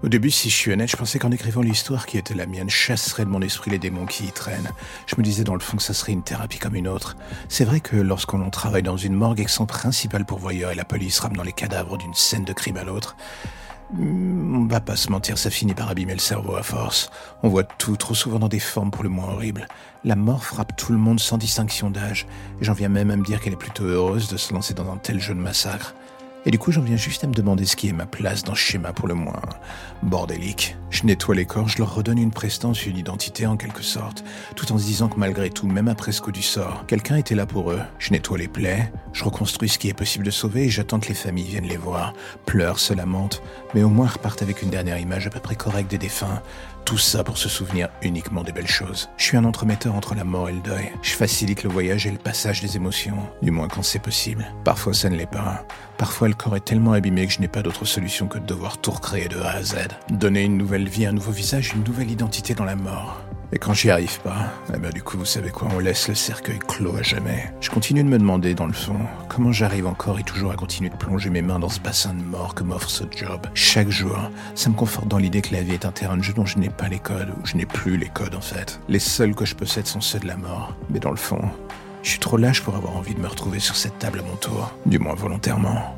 Au début, si je suis honnête, je pensais qu'en écrivant l'histoire qui était la mienne, chasserait de mon esprit les démons qui y traînent. Je me disais dans le fond que ça serait une thérapie comme une autre. C'est vrai que lorsqu'on travaille dans une morgue et que son principal pourvoyeur est la police ramenant les cadavres d'une scène de crime à l'autre, on va pas se mentir, ça finit par abîmer le cerveau à force. On voit tout trop souvent dans des formes pour le moins horribles. La mort frappe tout le monde sans distinction d'âge, et j'en viens même à me dire qu'elle est plutôt heureuse de se lancer dans un tel jeu de massacre. Et du coup, j'en viens juste à me demander ce qui est ma place dans ce schéma pour le moins bordélique. Je nettoie les corps, je leur redonne une prestance, une identité en quelque sorte, tout en se disant que malgré tout, même après ce coup du sort, quelqu'un était là pour eux. Je nettoie les plaies, je reconstruis ce qui est possible de sauver et j'attends que les familles viennent les voir, pleurent, se lamentent, mais au moins repartent avec une dernière image à peu près correcte des défunts, tout ça pour se souvenir uniquement des belles choses. Je suis un entremetteur entre la mort et le deuil. Je facilite le voyage et le passage des émotions, du moins quand c'est possible. Parfois ça ne l'est pas. Parfois le corps est tellement abîmé que je n'ai pas d'autre solution que de devoir tout recréer de A à Z. Donner une nouvelle vie, un nouveau visage, une nouvelle identité dans la mort. Et quand j'y arrive pas, eh ben du coup, vous savez quoi, on laisse le cercueil clos à jamais. Je continue de me demander, dans le fond, comment j'arrive encore et toujours à continuer de plonger mes mains dans ce bassin de mort que m'offre ce job. Chaque jour, ça me conforte dans l'idée que la vie est un terrain de jeu dont je n'ai pas les codes, ou je n'ai plus les codes en fait. Les seuls que je possède sont ceux de la mort. Mais dans le fond, je suis trop lâche pour avoir envie de me retrouver sur cette table à mon tour, du moins volontairement.